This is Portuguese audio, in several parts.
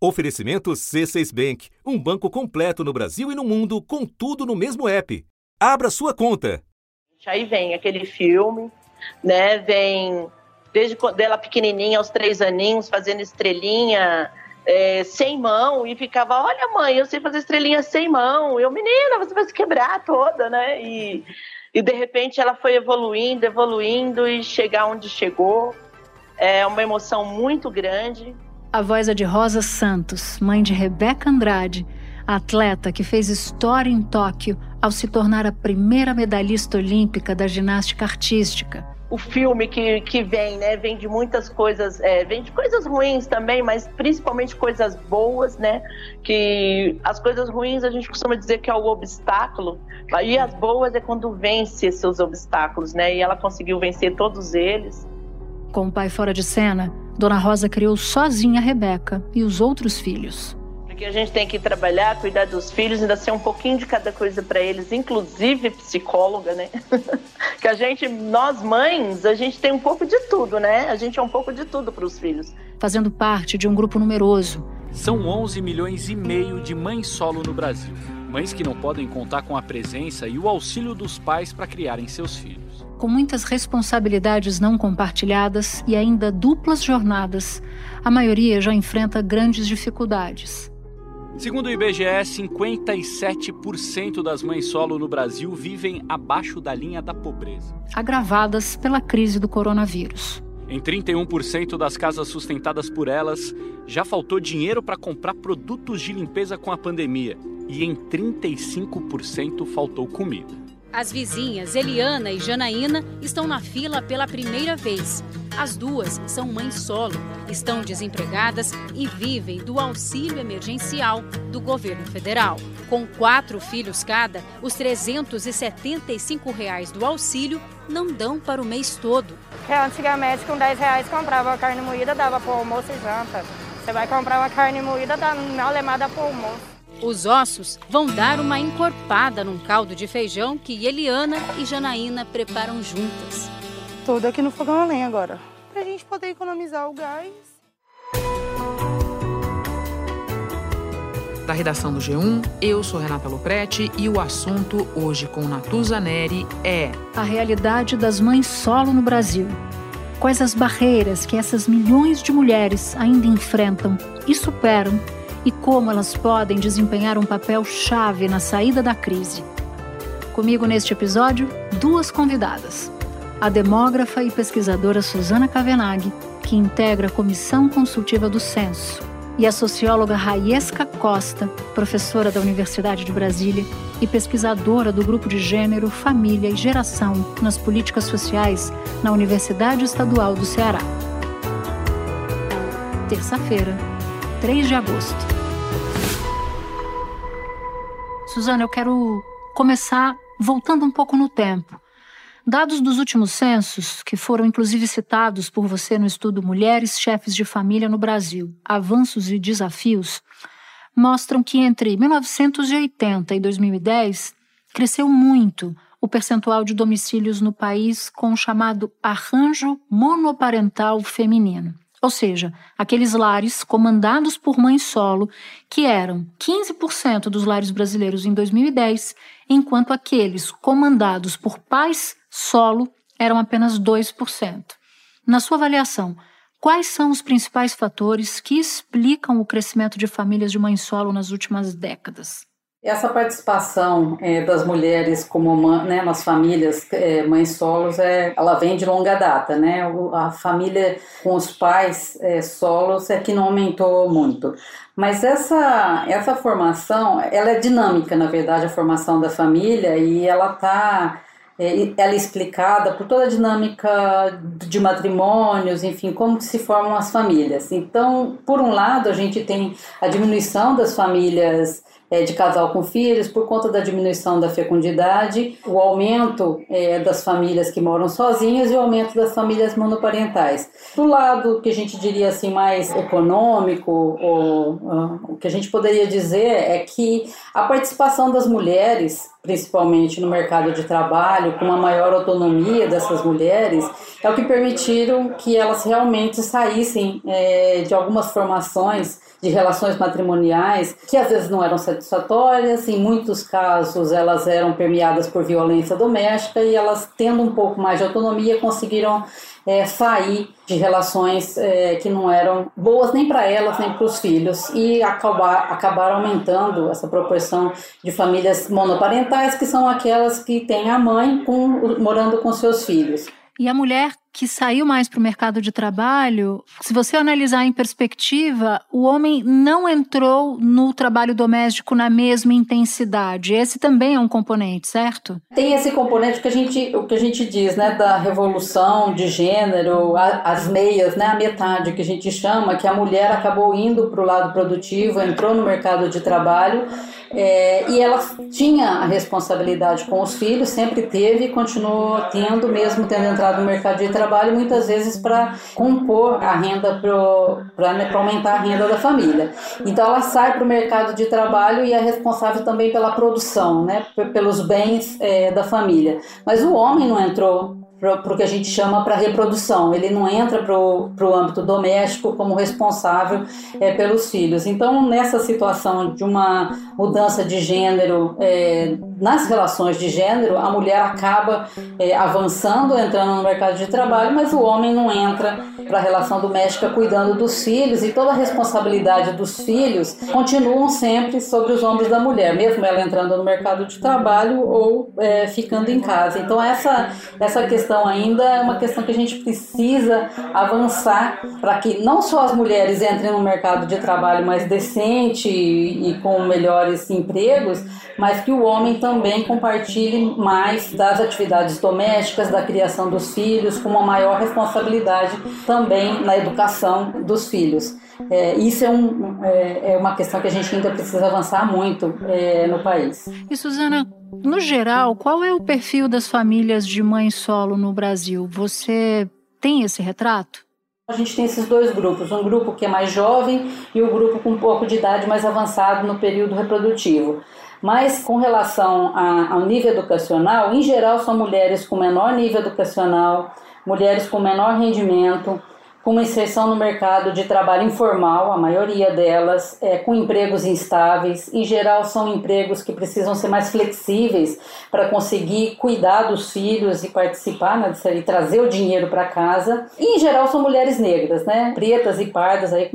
Oferecimento C6 Bank, um banco completo no Brasil e no mundo, com tudo no mesmo app. Abra sua conta. Aí vem aquele filme, né? Vem desde quando ela pequenininha, aos três aninhos, fazendo estrelinha é, sem mão e ficava, olha mãe, eu sei fazer estrelinha sem mão. Eu, menina, você vai se quebrar toda, né? E, e de repente ela foi evoluindo, evoluindo e chegar onde chegou. É uma emoção muito grande. A voz é de Rosa Santos, mãe de Rebeca Andrade, atleta que fez história em Tóquio ao se tornar a primeira medalhista olímpica da ginástica artística. O filme que, que vem, né? Vem de muitas coisas, é, vem de coisas ruins também, mas principalmente coisas boas, né? Que as coisas ruins a gente costuma dizer que é o obstáculo, e as boas é quando vence seus obstáculos, né? E ela conseguiu vencer todos eles. Com o pai fora de cena, Dona Rosa criou sozinha a Rebeca e os outros filhos. Porque a gente tem que trabalhar, cuidar dos filhos, ainda ser um pouquinho de cada coisa para eles, inclusive psicóloga, né? que a gente, nós mães, a gente tem um pouco de tudo, né? A gente é um pouco de tudo para os filhos. Fazendo parte de um grupo numeroso. São 11 milhões e meio de mães solo no Brasil. Mães que não podem contar com a presença e o auxílio dos pais para criarem seus filhos com muitas responsabilidades não compartilhadas e ainda duplas jornadas, a maioria já enfrenta grandes dificuldades. Segundo o IBGE, 57% das mães solo no Brasil vivem abaixo da linha da pobreza, agravadas pela crise do coronavírus. Em 31% das casas sustentadas por elas, já faltou dinheiro para comprar produtos de limpeza com a pandemia, e em 35% faltou comida. As vizinhas Eliana e Janaína estão na fila pela primeira vez. As duas são mães solo, estão desempregadas e vivem do auxílio emergencial do governo federal. Com quatro filhos cada, os 375 reais do auxílio não dão para o mês todo. Antigamente, com 10 reais, comprava carne moída, dava para almoço e janta. Você vai comprar uma carne moída, dá uma lemada para o almoço. Os ossos vão dar uma encorpada num caldo de feijão que Eliana e Janaína preparam juntas. Tudo aqui no fogão a lenha agora, para a gente poder economizar o gás. Da redação do G1, eu sou Renata Loprete e o assunto hoje com Natuza Neri é a realidade das mães solo no Brasil. Quais as barreiras que essas milhões de mulheres ainda enfrentam e superam e como elas podem desempenhar um papel chave na saída da crise. Comigo neste episódio, duas convidadas. A demógrafa e pesquisadora Suzana Cavenaghi, que integra a Comissão Consultiva do Censo, e a socióloga Raiesca Costa, professora da Universidade de Brasília e pesquisadora do Grupo de Gênero, Família e Geração nas Políticas Sociais na Universidade Estadual do Ceará. Terça-feira, 3 de agosto. Suzana, eu quero começar voltando um pouco no tempo. Dados dos últimos censos, que foram inclusive citados por você no estudo Mulheres Chefes de Família no Brasil: Avanços e Desafios, mostram que entre 1980 e 2010 cresceu muito o percentual de domicílios no país com o chamado arranjo monoparental feminino ou seja, aqueles lares comandados por mãe solo, que eram 15% dos lares brasileiros em 2010, enquanto aqueles comandados por pais solo eram apenas 2%. Na sua avaliação, quais são os principais fatores que explicam o crescimento de famílias de mãe solo nas últimas décadas? Essa participação é, das mulheres como né, nas famílias é, mães solos, é, ela vem de longa data, né? A família com os pais é, solos é que não aumentou muito. Mas essa, essa formação, ela é dinâmica, na verdade, a formação da família, e ela está ela é explicada por toda a dinâmica de matrimônios, enfim, como se formam as famílias. Então, por um lado, a gente tem a diminuição das famílias é, de casal com filhos, por conta da diminuição da fecundidade, o aumento é, das famílias que moram sozinhas e o aumento das famílias monoparentais. Do lado que a gente diria assim mais econômico, ou, uh, o que a gente poderia dizer é que a participação das mulheres principalmente no mercado de trabalho, com uma maior autonomia dessas mulheres, é o que permitiram que elas realmente saíssem é, de algumas formações de relações matrimoniais que às vezes não eram satisfatórias, em muitos casos elas eram permeadas por violência doméstica e elas, tendo um pouco mais de autonomia, conseguiram é, sair de relações é, que não eram boas nem para elas nem para os filhos e acabar, acabaram aumentando essa proporção de famílias monoparentais que são aquelas que têm a mãe com, morando com seus filhos. E a mulher que saiu mais para o mercado de trabalho, se você analisar em perspectiva, o homem não entrou no trabalho doméstico na mesma intensidade. Esse também é um componente, certo? Tem esse componente que a gente, o que a gente diz, né, da revolução de gênero, a, as meias, né, a metade que a gente chama, que a mulher acabou indo para o lado produtivo, entrou no mercado de trabalho é, e ela tinha a responsabilidade com os filhos, sempre teve e continuou tendo, mesmo tendo entrado no mercado de trabalho, muitas vezes para compor a renda, para né, aumentar a renda da família. Então ela sai para o mercado de trabalho e é responsável também pela produção, né, pelos bens é, da família. Mas o homem não entrou o que a gente chama para reprodução. Ele não entra para o âmbito doméstico como responsável é, pelos filhos. Então, nessa situação de uma mudança de gênero é, nas relações de gênero, a mulher acaba é, avançando, entrando no mercado de trabalho, mas o homem não entra para a relação doméstica cuidando dos filhos e toda a responsabilidade dos filhos continuam sempre sobre os ombros da mulher, mesmo ela entrando no mercado de trabalho ou é, ficando em casa. Então, essa, essa questão questão ainda é uma questão que a gente precisa avançar para que não só as mulheres entrem no mercado de trabalho mais decente e, e com melhores empregos, mas que o homem também compartilhe mais das atividades domésticas, da criação dos filhos, com uma maior responsabilidade também na educação dos filhos. É, isso é, um, é, é, uma questão que a gente ainda precisa avançar muito é, no país. E Suzana, no geral, qual é o perfil das famílias de mãe solo no Brasil? Você tem esse retrato? A gente tem esses dois grupos, um grupo que é mais jovem e o um grupo com um pouco de idade mais avançado no período reprodutivo. Mas com relação a, ao nível educacional, em geral são mulheres com menor nível educacional, mulheres com menor rendimento, com inserção no mercado de trabalho informal, a maioria delas, é, com empregos instáveis. Em geral, são empregos que precisam ser mais flexíveis para conseguir cuidar dos filhos e participar, né, e trazer o dinheiro para casa. E, em geral, são mulheres negras, né, pretas e pardas, aí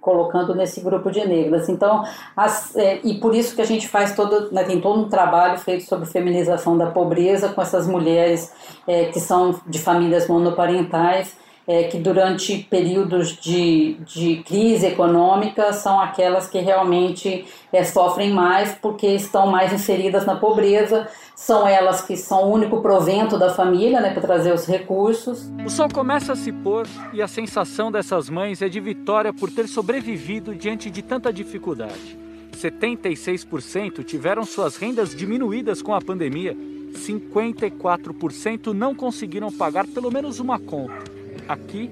colocando nesse grupo de negras. Então, as, é, e por isso que a gente faz todo, né, tem todo um trabalho feito sobre feminização da pobreza com essas mulheres é, que são de famílias monoparentais é, que durante períodos de, de crise econômica são aquelas que realmente é, sofrem mais porque estão mais inseridas na pobreza, são elas que são o único provento da família né, para trazer os recursos. O sol começa a se pôr e a sensação dessas mães é de vitória por ter sobrevivido diante de tanta dificuldade. 76% tiveram suas rendas diminuídas com a pandemia, 54% não conseguiram pagar pelo menos uma conta. Aqui,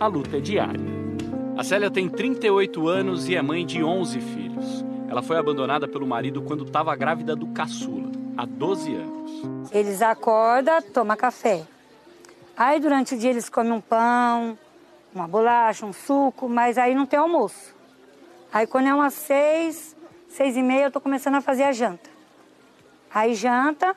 a luta é diária. A Célia tem 38 anos e é mãe de 11 filhos. Ela foi abandonada pelo marido quando estava grávida do caçula, há 12 anos. Eles acordam, tomam café. Aí durante o dia eles comem um pão, uma bolacha, um suco, mas aí não tem almoço. Aí quando é umas seis, seis e meia, eu tô começando a fazer a janta. Aí janta,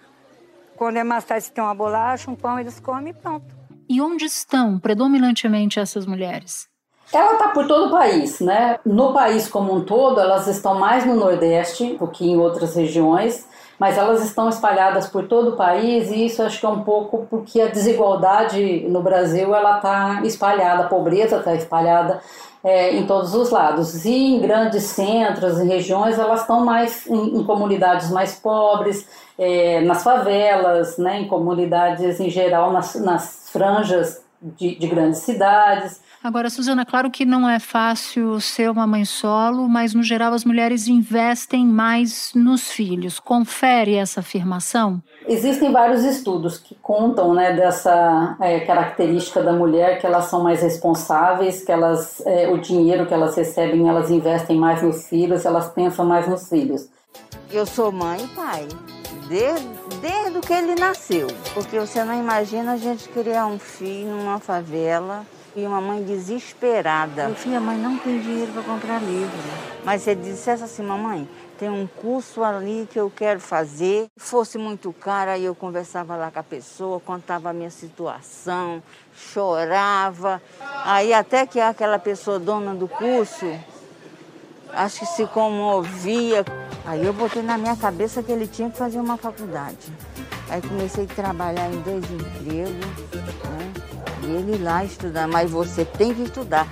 quando é mais tarde, se tem uma bolacha, um pão, eles comem e pronto. E onde estão predominantemente essas mulheres? Ela está por todo o país, né? No país como um todo, elas estão mais no Nordeste do que em outras regiões, mas elas estão espalhadas por todo o país e isso acho que é um pouco porque a desigualdade no Brasil ela está espalhada, a pobreza está espalhada é, em todos os lados. E em grandes centros, em regiões, elas estão mais em, em comunidades mais pobres, é, nas favelas, né, em comunidades em geral, nas, nas franjas de, de grandes cidades. Agora, Suzana, claro que não é fácil ser uma mãe solo, mas no geral as mulheres investem mais nos filhos. Confere essa afirmação? Existem vários estudos que contam né, dessa é, característica da mulher, que elas são mais responsáveis, que elas, é, o dinheiro que elas recebem, elas investem mais nos filhos, elas pensam mais nos filhos. Eu sou mãe e pai, desde, desde que ele nasceu. Porque você não imagina a gente criar um filho numa favela e uma mãe desesperada. Eu filho, a mãe não tem dinheiro para comprar livro. Mas você dissesse assim, mamãe, tem um curso ali que eu quero fazer. Se fosse muito caro, aí eu conversava lá com a pessoa, contava a minha situação, chorava. Aí até que aquela pessoa dona do curso, acho que se comovia. Aí eu botei na minha cabeça que ele tinha que fazer uma faculdade. Aí comecei a trabalhar em dois empregos, né? E ele lá estudar, mas você tem que estudar.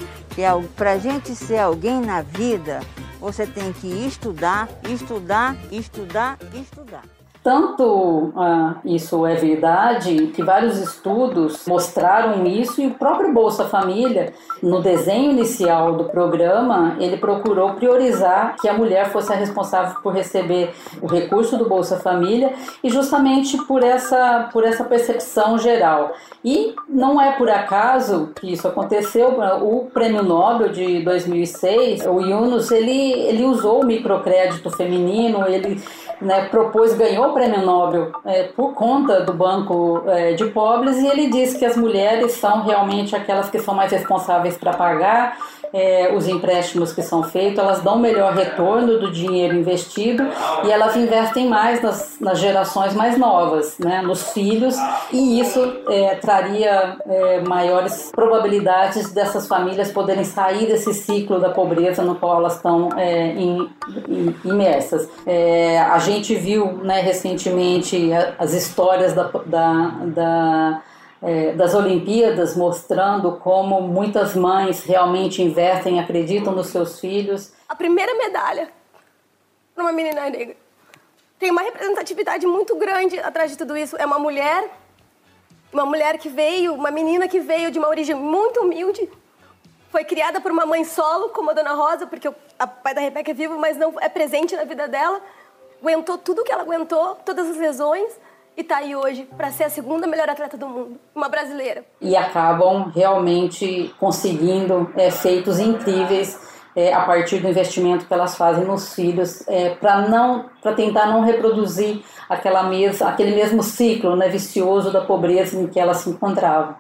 Para a gente ser alguém na vida, você tem que estudar, estudar, estudar, estudar. Tanto ah, isso é verdade que vários estudos mostraram isso e o próprio Bolsa Família, no desenho inicial do programa, ele procurou priorizar que a mulher fosse a responsável por receber o recurso do Bolsa Família e justamente por essa, por essa percepção geral. E não é por acaso que isso aconteceu. O Prêmio Nobel de 2006, o Yunus, ele, ele usou o microcrédito feminino, ele né, propôs, ganhou o prêmio Nobel é, por conta do Banco é, de Pobres e ele disse que as mulheres são realmente aquelas que são mais responsáveis para pagar é, os empréstimos que são feitos, elas dão melhor retorno do dinheiro investido e elas investem mais nas, nas gerações mais novas, né, nos filhos, e isso é, traria é, maiores probabilidades dessas famílias poderem sair desse ciclo da pobreza no qual elas estão é, in, in, imersas. É, a gente viu né, recentemente as histórias da, da, da é, das Olimpíadas mostrando como muitas mães realmente investem, acreditam nos seus filhos. A primeira medalha para uma menina negra tem uma representatividade muito grande atrás de tudo isso. É uma mulher, uma mulher que veio, uma menina que veio de uma origem muito humilde, foi criada por uma mãe solo, como a Dona Rosa, porque o pai da Rebeca é vivo, mas não é presente na vida dela. Aguentou tudo que ela aguentou, todas as lesões e está aí hoje para ser a segunda melhor atleta do mundo, uma brasileira. E acabam realmente conseguindo é, feitos incríveis é, a partir do investimento que elas fazem nos filhos, é, para não, para tentar não reproduzir aquela mes aquele mesmo ciclo né, vicioso da pobreza em que elas se encontravam.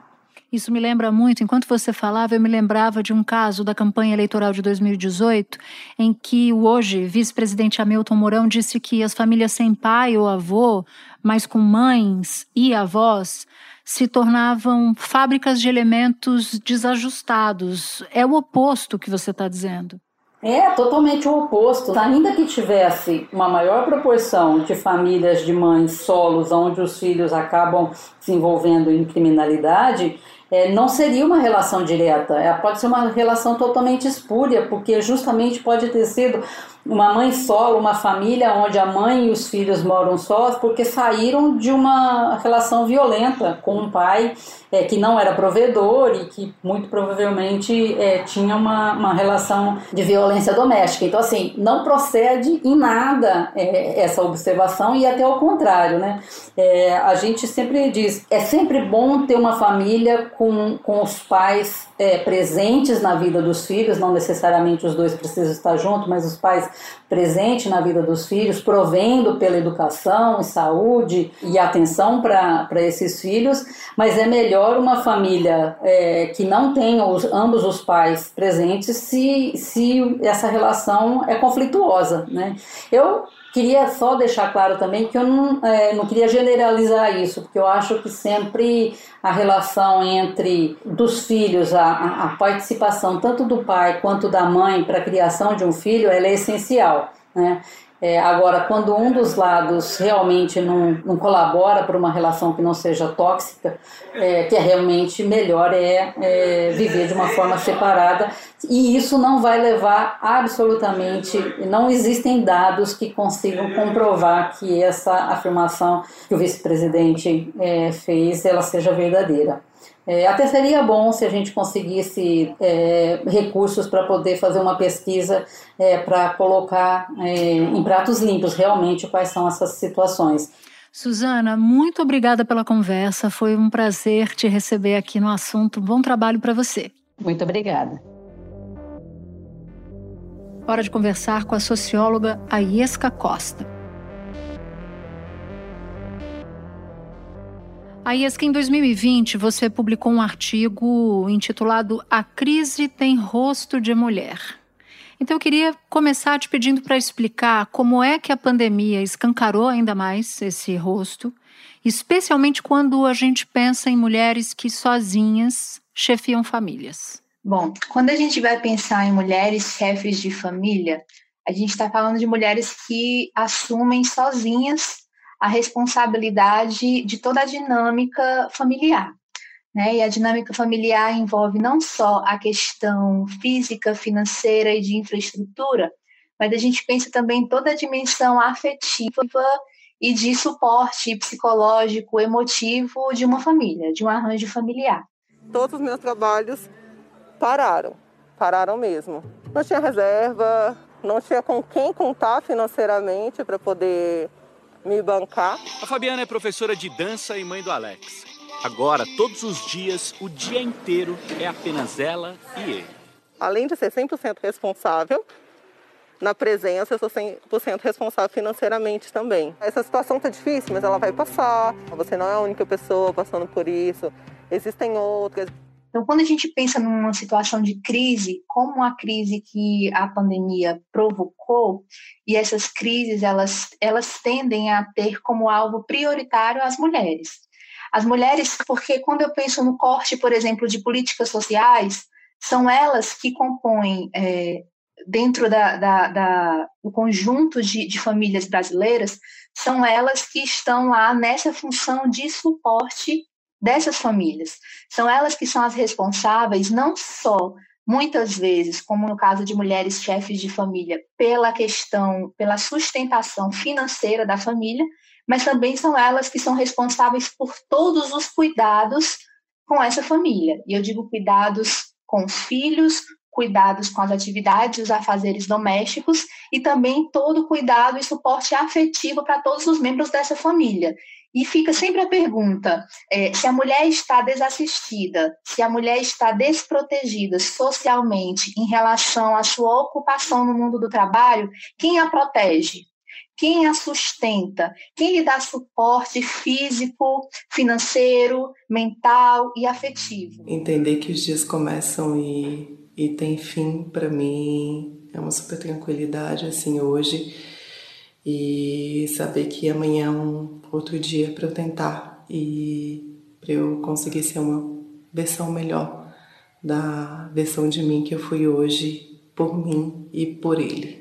Isso me lembra muito, enquanto você falava, eu me lembrava de um caso da campanha eleitoral de 2018, em que o hoje vice-presidente Hamilton Mourão disse que as famílias sem pai ou avô, mas com mães e avós, se tornavam fábricas de elementos desajustados. É o oposto que você está dizendo. É totalmente o oposto. Ainda que tivesse uma maior proporção de famílias de mães solos, onde os filhos acabam se envolvendo em criminalidade, é, não seria uma relação direta, é, pode ser uma relação totalmente espúria, porque justamente pode ter sido uma mãe solo, uma família onde a mãe e os filhos moram sós, porque saíram de uma relação violenta com um pai é, que não era provedor e que muito provavelmente é, tinha uma, uma relação de violência doméstica. Então, assim, não procede em nada é, essa observação e até ao contrário, né? É, a gente sempre diz, é sempre bom ter uma família com, com os pais é, presentes na vida dos filhos, não necessariamente os dois precisam estar juntos, mas os pais presentes na vida dos filhos, provendo pela educação e saúde e atenção para esses filhos, mas é melhor uma família é, que não tenha os, ambos os pais presentes se, se essa relação é conflituosa. Né? Eu Queria só deixar claro também que eu não, é, não queria generalizar isso, porque eu acho que sempre a relação entre dos filhos, a, a participação tanto do pai quanto da mãe para a criação de um filho, ela é essencial. Né? É, agora, quando um dos lados realmente não, não colabora para uma relação que não seja tóxica, é, que é realmente melhor é, é, viver de uma forma separada, e isso não vai levar absolutamente, não existem dados que consigam comprovar que essa afirmação que o vice-presidente é, fez, ela seja verdadeira. É, até seria bom se a gente conseguisse é, recursos para poder fazer uma pesquisa é, para colocar é, em pratos limpos realmente quais são essas situações. Suzana, muito obrigada pela conversa. Foi um prazer te receber aqui no assunto. Bom trabalho para você. Muito obrigada. Hora de conversar com a socióloga Aiesca Costa. Aiesca, em 2020 você publicou um artigo intitulado A Crise Tem Rosto de Mulher. Então eu queria começar te pedindo para explicar como é que a pandemia escancarou ainda mais esse rosto, especialmente quando a gente pensa em mulheres que sozinhas chefiam famílias. Bom, quando a gente vai pensar em mulheres chefes de família, a gente está falando de mulheres que assumem sozinhas a responsabilidade de toda a dinâmica familiar. Né? E a dinâmica familiar envolve não só a questão física, financeira e de infraestrutura, mas a gente pensa também toda a dimensão afetiva e de suporte psicológico, emotivo de uma família, de um arranjo familiar. Todos os meus trabalhos pararam, pararam mesmo. Não tinha reserva, não tinha com quem contar financeiramente para poder me bancar. A Fabiana é professora de dança e mãe do Alex. Agora, todos os dias, o dia inteiro, é apenas ela e ele. Além de ser 100% responsável, na presença eu sou 100% responsável financeiramente também. Essa situação está difícil, mas ela vai passar. Você não é a única pessoa passando por isso. Existem outras. Então, quando a gente pensa numa situação de crise, como a crise que a pandemia provocou, e essas crises elas, elas tendem a ter como alvo prioritário as mulheres. As mulheres, porque quando eu penso no corte, por exemplo, de políticas sociais, são elas que compõem, é, dentro da, da, da, do conjunto de, de famílias brasileiras, são elas que estão lá nessa função de suporte dessas famílias. São elas que são as responsáveis, não só muitas vezes, como no caso de mulheres chefes de família, pela questão, pela sustentação financeira da família, mas também são elas que são responsáveis por todos os cuidados com essa família. E eu digo cuidados com os filhos, cuidados com as atividades, os afazeres domésticos e também todo cuidado e suporte afetivo para todos os membros dessa família. E fica sempre a pergunta: é, se a mulher está desassistida, se a mulher está desprotegida socialmente em relação à sua ocupação no mundo do trabalho, quem a protege? quem a sustenta, quem lhe dá suporte físico, financeiro, mental e afetivo. Entender que os dias começam e, e tem fim, para mim, é uma super tranquilidade, assim, hoje. E saber que amanhã é um outro dia para eu tentar e para eu conseguir ser uma versão melhor da versão de mim que eu fui hoje por mim e por ele.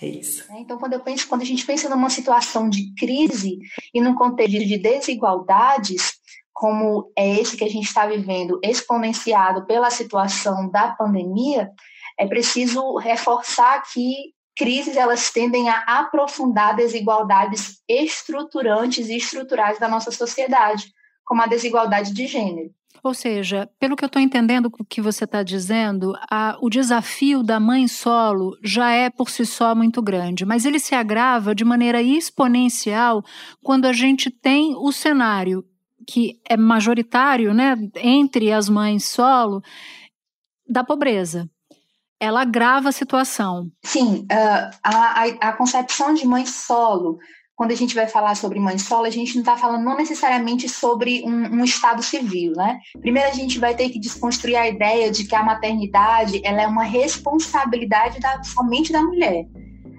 É isso. É, então, quando eu penso, quando a gente pensa numa situação de crise e num contexto de desigualdades, como é esse que a gente está vivendo, exponenciado pela situação da pandemia, é preciso reforçar que crises elas tendem a aprofundar desigualdades estruturantes e estruturais da nossa sociedade, como a desigualdade de gênero. Ou seja, pelo que eu estou entendendo o que você está dizendo, a, o desafio da mãe solo já é por si só muito grande, mas ele se agrava de maneira exponencial quando a gente tem o cenário que é majoritário, né, entre as mães solo, da pobreza. Ela agrava a situação. Sim, uh, a, a, a concepção de mãe solo quando a gente vai falar sobre mãe solo, a gente não está falando não necessariamente sobre um, um, estado civil, né? Primeiro a gente vai ter que desconstruir a ideia de que a maternidade ela é uma responsabilidade da, somente da mulher.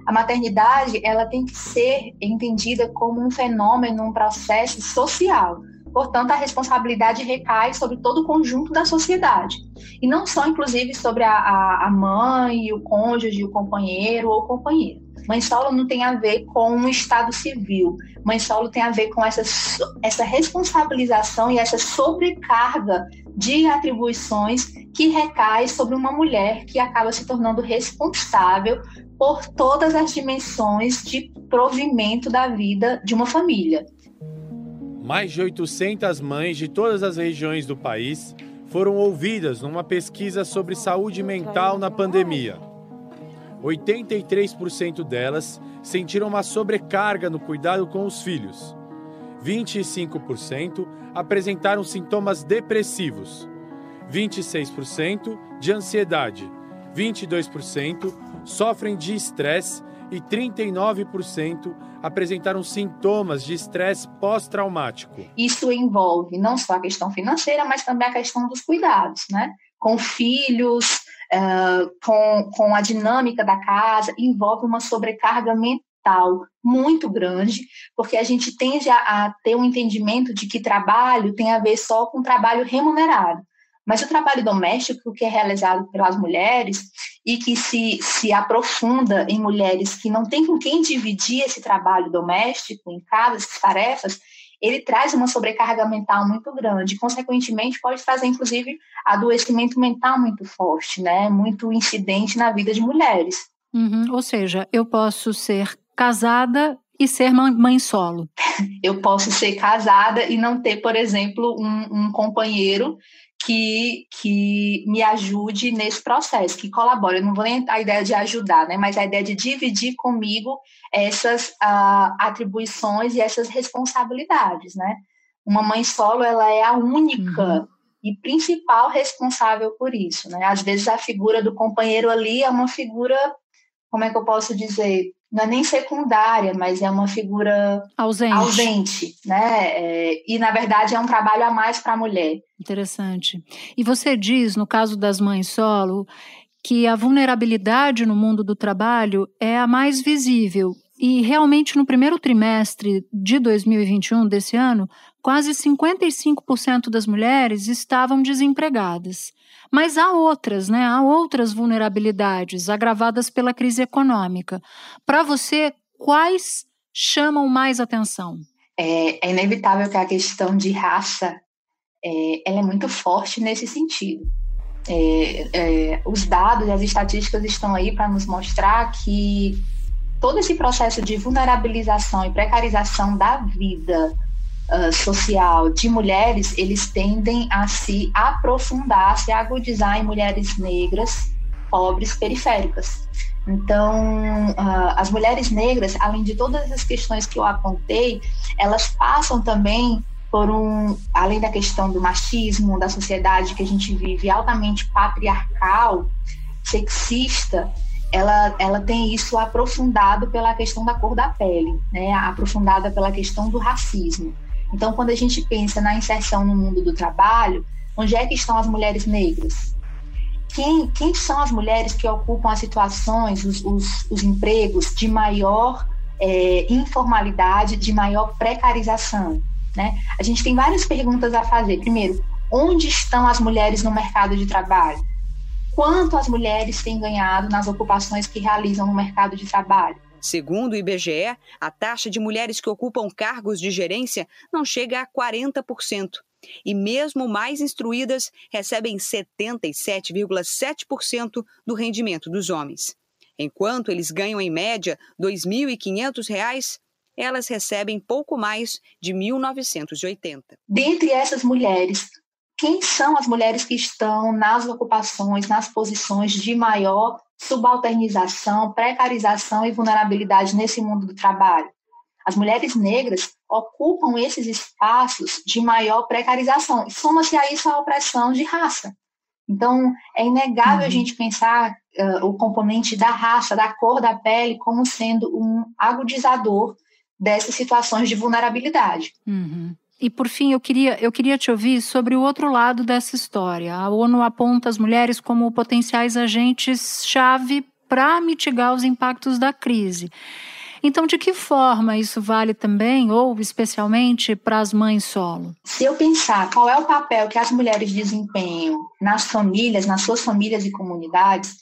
A maternidade ela tem que ser entendida como um fenômeno, um processo social. Portanto, a responsabilidade recai sobre todo o conjunto da sociedade. E não só, inclusive, sobre a, a, mãe, o cônjuge, o companheiro ou companheira. Mãe solo não tem a ver com um estado civil. Mãe solo tem a ver com essa, essa responsabilização e essa sobrecarga de atribuições que recai sobre uma mulher que acaba se tornando responsável por todas as dimensões de provimento da vida de uma família. Mais de 800 mães de todas as regiões do país foram ouvidas numa pesquisa sobre saúde mental na pandemia. 83% delas sentiram uma sobrecarga no cuidado com os filhos. 25% apresentaram sintomas depressivos. 26% de ansiedade. 22% sofrem de estresse e 39% apresentaram sintomas de estresse pós-traumático. Isso envolve não só a questão financeira, mas também a questão dos cuidados, né? Com filhos, uh, com, com a dinâmica da casa, envolve uma sobrecarga mental muito grande, porque a gente tende a, a ter um entendimento de que trabalho tem a ver só com trabalho remunerado. Mas o trabalho doméstico, que é realizado pelas mulheres e que se, se aprofunda em mulheres que não têm com quem dividir esse trabalho doméstico em casa, essas tarefas, ele traz uma sobrecarga mental muito grande, consequentemente pode trazer inclusive adoecimento mental muito forte, né, muito incidente na vida de mulheres. Uhum, ou seja, eu posso ser casada e ser mãe solo. Eu posso ser casada e não ter, por exemplo, um, um companheiro que, que me ajude nesse processo, que colabore. Eu não vou nem a ideia de ajudar, né, mas a ideia de dividir comigo essas uh, atribuições e essas responsabilidades, né? Uma mãe solo, ela é a única uhum. e principal responsável por isso, né? Às vezes a figura do companheiro ali é uma figura, como é que eu posso dizer, não é nem secundária, mas é uma figura ausente, ausente né? É, e, na verdade, é um trabalho a mais para a mulher. Interessante. E você diz, no caso das mães solo, que a vulnerabilidade no mundo do trabalho é a mais visível. E realmente, no primeiro trimestre de 2021, desse ano, quase 55% das mulheres estavam desempregadas. Mas há outras, né? Há outras vulnerabilidades agravadas pela crise econômica. Para você, quais chamam mais atenção? É, é, inevitável que a questão de raça é, ela é muito forte nesse sentido. É, é os dados e as estatísticas estão aí para nos mostrar que todo esse processo de vulnerabilização e precarização da vida uh, social de mulheres, eles tendem a se aprofundar, a se agudizar em mulheres negras, pobres, periféricas. Então, uh, as mulheres negras, além de todas as questões que eu apontei, elas passam também por um, além da questão do machismo, da sociedade que a gente vive altamente patriarcal, sexista, ela, ela tem isso aprofundado pela questão da cor da pele, né? aprofundada pela questão do racismo. Então, quando a gente pensa na inserção no mundo do trabalho, onde é que estão as mulheres negras? Quem, quem são as mulheres que ocupam as situações, os, os, os empregos de maior é, informalidade, de maior precarização? Né? A gente tem várias perguntas a fazer. Primeiro, onde estão as mulheres no mercado de trabalho? Quanto as mulheres têm ganhado nas ocupações que realizam no mercado de trabalho? Segundo o IBGE, a taxa de mulheres que ocupam cargos de gerência não chega a 40%. E mesmo mais instruídas recebem 77,7% do rendimento dos homens. Enquanto eles ganham em média R$ 2.500, elas recebem pouco mais de 1.980. Dentre essas mulheres, quem são as mulheres que estão nas ocupações, nas posições de maior subalternização, precarização e vulnerabilidade nesse mundo do trabalho. As mulheres negras ocupam esses espaços de maior precarização. E soma-se a isso a opressão de raça. Então, é inegável uhum. a gente pensar uh, o componente da raça, da cor da pele, como sendo um agudizador dessas situações de vulnerabilidade. Uhum. E por fim, eu queria, eu queria te ouvir sobre o outro lado dessa história. A ONU aponta as mulheres como potenciais agentes-chave para mitigar os impactos da crise. Então, de que forma isso vale também, ou especialmente, para as mães solo? Se eu pensar qual é o papel que as mulheres desempenham nas famílias, nas suas famílias e comunidades,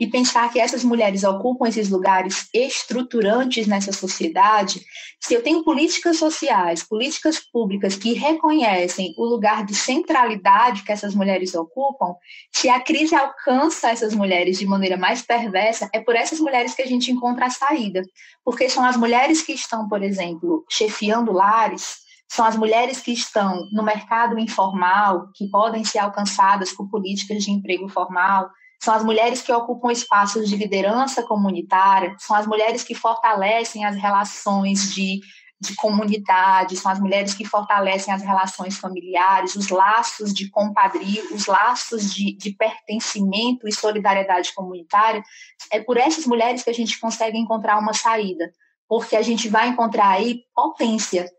e pensar que essas mulheres ocupam esses lugares estruturantes nessa sociedade, se eu tenho políticas sociais, políticas públicas que reconhecem o lugar de centralidade que essas mulheres ocupam, se a crise alcança essas mulheres de maneira mais perversa, é por essas mulheres que a gente encontra a saída. Porque são as mulheres que estão, por exemplo, chefiando lares, são as mulheres que estão no mercado informal, que podem ser alcançadas por políticas de emprego formal, são as mulheres que ocupam espaços de liderança comunitária, são as mulheres que fortalecem as relações de, de comunidade, são as mulheres que fortalecem as relações familiares, os laços de compadrio, os laços de, de pertencimento e solidariedade comunitária. É por essas mulheres que a gente consegue encontrar uma saída, porque a gente vai encontrar aí potência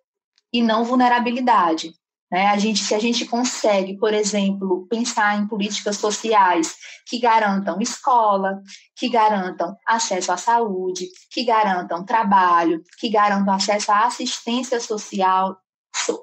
e não vulnerabilidade. Né? A gente, se a gente consegue, por exemplo, pensar em políticas sociais que garantam escola, que garantam acesso à saúde, que garantam trabalho, que garantam acesso à assistência social,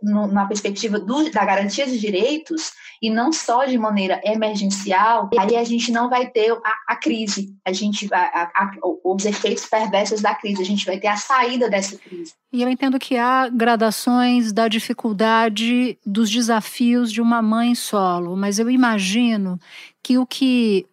na perspectiva do, da garantia de direitos e não só de maneira emergencial, aí a gente não vai ter a, a crise, a gente vai, a, a, os efeitos perversos da crise, a gente vai ter a saída dessa crise. E eu entendo que há gradações da dificuldade dos desafios de uma mãe solo, mas eu imagino que o que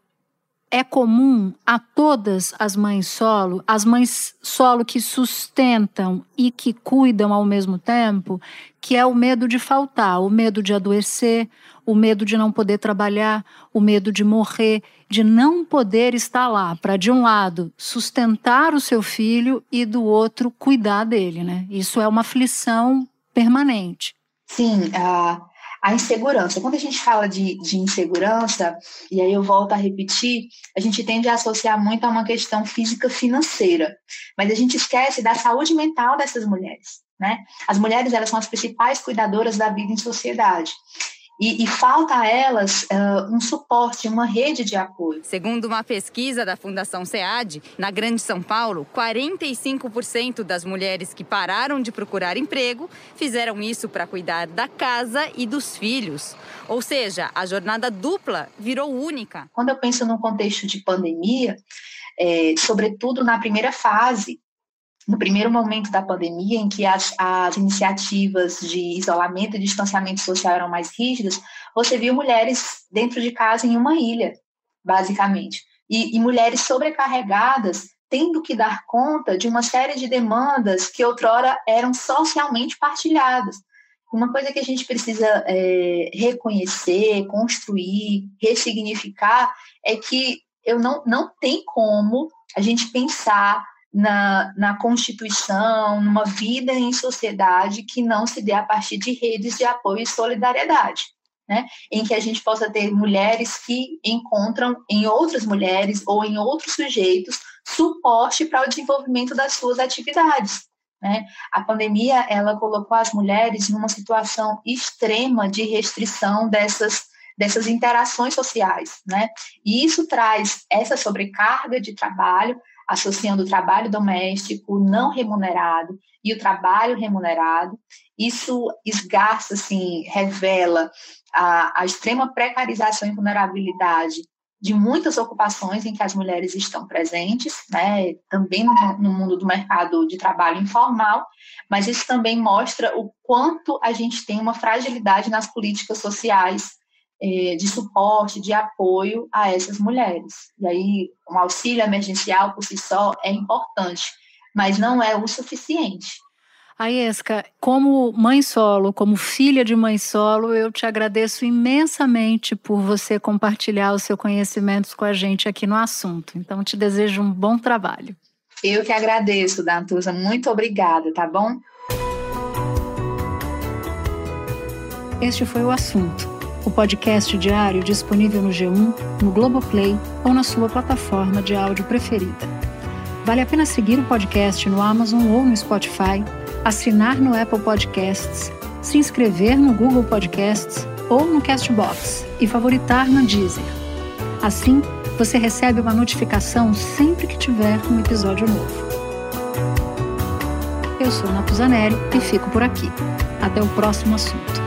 é comum a todas as mães solo, as mães solo que sustentam e que cuidam ao mesmo tempo, que é o medo de faltar, o medo de adoecer, o medo de não poder trabalhar, o medo de morrer, de não poder estar lá para de um lado sustentar o seu filho e do outro cuidar dele, né? Isso é uma aflição permanente. Sim, uh, a insegurança. Quando a gente fala de, de insegurança, e aí eu volto a repetir, a gente tende a associar muito a uma questão física financeira, mas a gente esquece da saúde mental dessas mulheres. Né? As mulheres elas são as principais cuidadoras da vida em sociedade. E, e, falta a elas uh, um suporte, uma rede de apoio. Segundo uma pesquisa da Fundação SEAD, na Grande São Paulo, 45% das mulheres que pararam de procurar emprego fizeram isso para cuidar da casa e dos filhos. Ou seja, a jornada dupla virou única. Quando eu penso no contexto de pandemia, é, sobretudo na primeira fase, no primeiro momento da pandemia, em que as, as iniciativas de isolamento e distanciamento social eram mais rígidas, você viu mulheres dentro de casa em uma ilha, basicamente, e, e mulheres sobrecarregadas tendo que dar conta de uma série de demandas que outrora eram socialmente partilhadas. Uma coisa que a gente precisa é, reconhecer, construir, ressignificar é que eu não, não tem como a gente pensar na, na Constituição, numa vida em sociedade que não se dê a partir de redes de apoio e solidariedade. Né, em que a gente possa ter mulheres que encontram em outras mulheres ou em outros sujeitos suporte para o desenvolvimento das suas atividades. Né? A pandemia ela colocou as mulheres numa situação extrema de restrição dessas dessas interações sociais, né? E isso traz essa sobrecarga de trabalho, associando o trabalho doméstico não remunerado e o trabalho remunerado. Isso esgarça, assim, revela a, a extrema precarização e vulnerabilidade de muitas ocupações em que as mulheres estão presentes, né, também no, no, mundo do mercado de trabalho informal, mas isso também mostra o quanto a gente tem uma fragilidade nas políticas sociais de suporte, de apoio a essas mulheres. E aí, um auxílio emergencial por si só é importante, mas não é o suficiente. Aesca, como mãe solo, como filha de mãe solo, eu te agradeço imensamente por você compartilhar os seus conhecimentos com a gente aqui no assunto. Então, te desejo um bom trabalho. Eu que agradeço, Dantusa. Muito obrigada, tá bom? Este foi o assunto o podcast diário disponível no G1, no Globoplay ou na sua plataforma de áudio preferida. Vale a pena seguir o podcast no Amazon ou no Spotify, assinar no Apple Podcasts, se inscrever no Google Podcasts ou no Castbox e favoritar na Deezer. Assim, você recebe uma notificação sempre que tiver um episódio novo. Eu sou Natuzaneri e fico por aqui. Até o próximo assunto.